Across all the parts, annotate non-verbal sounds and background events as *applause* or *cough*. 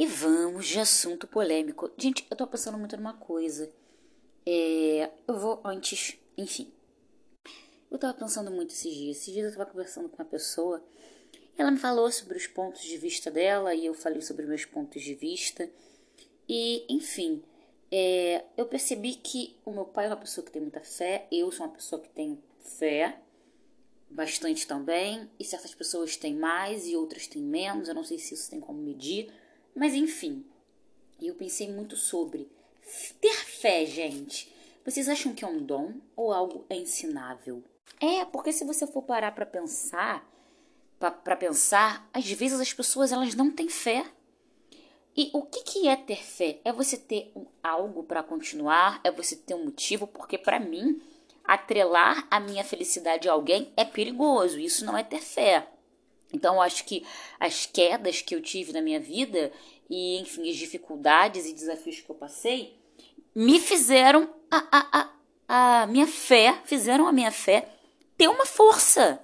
E vamos de assunto polêmico. Gente, eu tô pensando muito numa coisa. É, eu vou antes, enfim. Eu tava pensando muito esses dias. Esses dias eu tava conversando com uma pessoa. Ela me falou sobre os pontos de vista dela e eu falei sobre meus pontos de vista. E, enfim, é, eu percebi que o meu pai é uma pessoa que tem muita fé, eu sou uma pessoa que tem fé, bastante também, e certas pessoas têm mais e outras têm menos, eu não sei se isso tem como medir, mas enfim. eu pensei muito sobre ter fé, gente. Vocês acham que é um dom ou algo é ensinável? É, porque se você for parar para pensar, para pensar, às vezes as pessoas elas não têm fé. E o que, que é ter fé? É você ter um algo para continuar, é você ter um motivo, porque para mim, atrelar a minha felicidade a alguém é perigoso, isso não é ter fé. Então, acho que as quedas que eu tive na minha vida e, enfim, as dificuldades e desafios que eu passei me fizeram a, a, a, a minha fé, fizeram a minha fé ter uma força.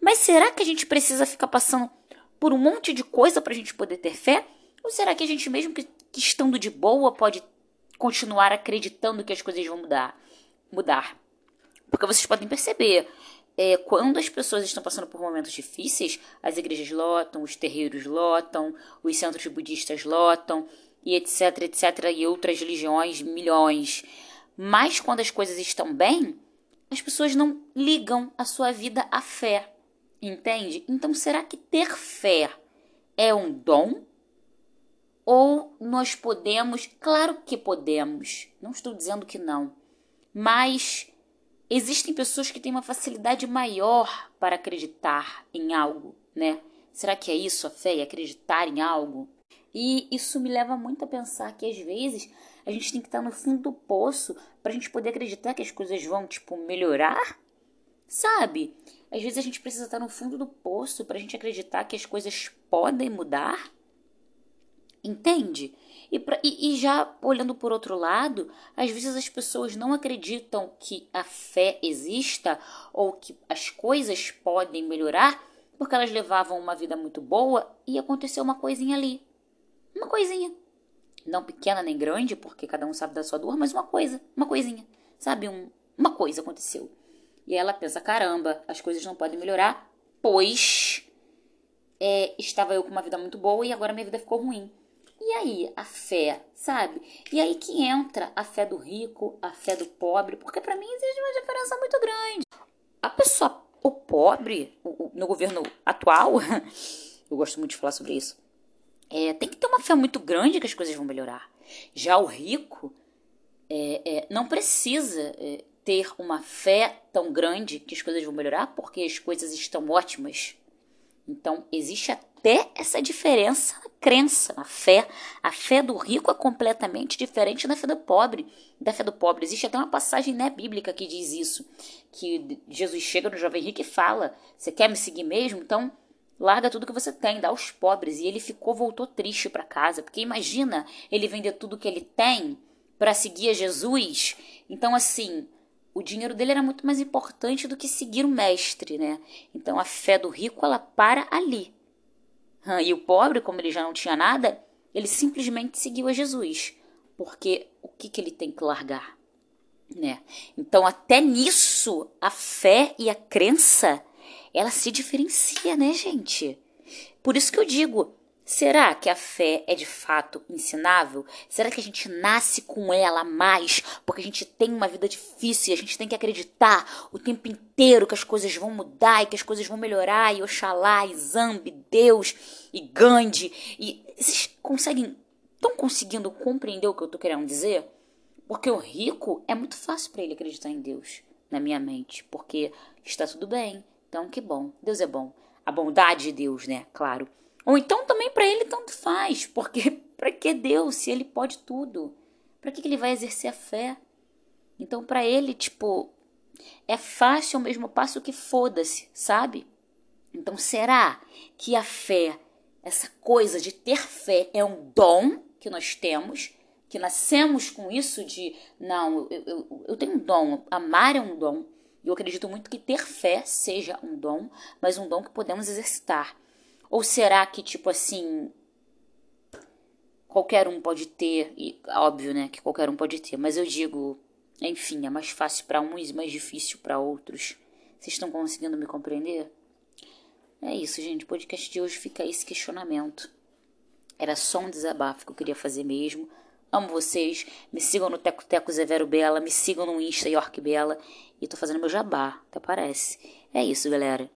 Mas será que a gente precisa ficar passando por um monte de coisa para a gente poder ter fé? Ou será que a gente, mesmo que, que estando de boa, pode continuar acreditando que as coisas vão mudar? Mudar. Porque vocês podem perceber, é, quando as pessoas estão passando por momentos difíceis, as igrejas lotam, os terreiros lotam, os centros budistas lotam, e etc, etc, e outras religiões, milhões. Mas quando as coisas estão bem, as pessoas não ligam a sua vida à fé, entende? Então será que ter fé é um dom ou nós podemos, claro que podemos, não estou dizendo que não, mas existem pessoas que têm uma facilidade maior para acreditar em algo, né? Será que é isso a fé, acreditar em algo? E isso me leva muito a pensar que às vezes a gente tem que estar no fundo do poço para a gente poder acreditar que as coisas vão, tipo, melhorar, sabe? Às vezes a gente precisa estar no fundo do poço para a gente acreditar que as coisas podem mudar. Entende? E, pra, e, e, já olhando por outro lado, às vezes as pessoas não acreditam que a fé exista ou que as coisas podem melhorar porque elas levavam uma vida muito boa e aconteceu uma coisinha ali. Uma coisinha. Não pequena nem grande, porque cada um sabe da sua dor, mas uma coisa, uma coisinha. Sabe? Um, uma coisa aconteceu. E ela pensa: caramba, as coisas não podem melhorar, pois é, estava eu com uma vida muito boa e agora minha vida ficou ruim. Aí, a fé, sabe? E aí que entra a fé do rico, a fé do pobre, porque para mim existe uma diferença muito grande. A pessoa, o pobre, o, o, no governo atual, *laughs* eu gosto muito de falar sobre isso, é, tem que ter uma fé muito grande que as coisas vão melhorar. Já o rico é, é, não precisa é, ter uma fé tão grande que as coisas vão melhorar, porque as coisas estão ótimas. Então, existe até essa diferença crença, na fé. A fé do rico é completamente diferente da fé do pobre. Da fé do pobre. Existe até uma passagem né, bíblica que diz isso. Que Jesus chega no jovem rico e fala: Você quer me seguir mesmo? Então, larga tudo que você tem, dá aos pobres. E ele ficou, voltou triste para casa. Porque imagina ele vender tudo que ele tem para seguir a Jesus. Então, assim, o dinheiro dele era muito mais importante do que seguir o mestre, né? Então a fé do rico ela para ali. E o pobre, como ele já não tinha nada, ele simplesmente seguiu a Jesus, porque o que, que ele tem que largar, né? Então até nisso a fé e a crença ela se diferencia, né, gente? Por isso que eu digo, Será que a fé é de fato ensinável? Será que a gente nasce com ela mais porque a gente tem uma vida difícil e a gente tem que acreditar o tempo inteiro que as coisas vão mudar e que as coisas vão melhorar e Oxalá, e Zambi, Deus e Gandhi e vocês conseguem estão conseguindo compreender o que eu estou querendo dizer? Porque o rico é muito fácil para ele acreditar em Deus, na minha mente, porque está tudo bem. Então que bom, Deus é bom. A bondade de Deus, né? Claro. Ou então também para ele tanto faz, porque *laughs* para que Deus se ele pode tudo? Para que, que ele vai exercer a fé? Então para ele, tipo, é fácil ao mesmo passo que foda-se, sabe? Então será que a fé, essa coisa de ter fé é um dom que nós temos? Que nascemos com isso de, não, eu, eu, eu tenho um dom, amar é um dom. Eu acredito muito que ter fé seja um dom, mas um dom que podemos exercitar. Ou será que, tipo assim, qualquer um pode ter, e óbvio, né, que qualquer um pode ter, mas eu digo, enfim, é mais fácil para uns e mais difícil para outros. Vocês estão conseguindo me compreender? É isso, gente. O podcast de hoje fica esse questionamento. Era só um desabafo que eu queria fazer mesmo. Amo vocês. Me sigam no Teco Teco Zevero Bela. Me sigam no Insta York Bela. E tô fazendo meu jabá, até parece. É isso, galera.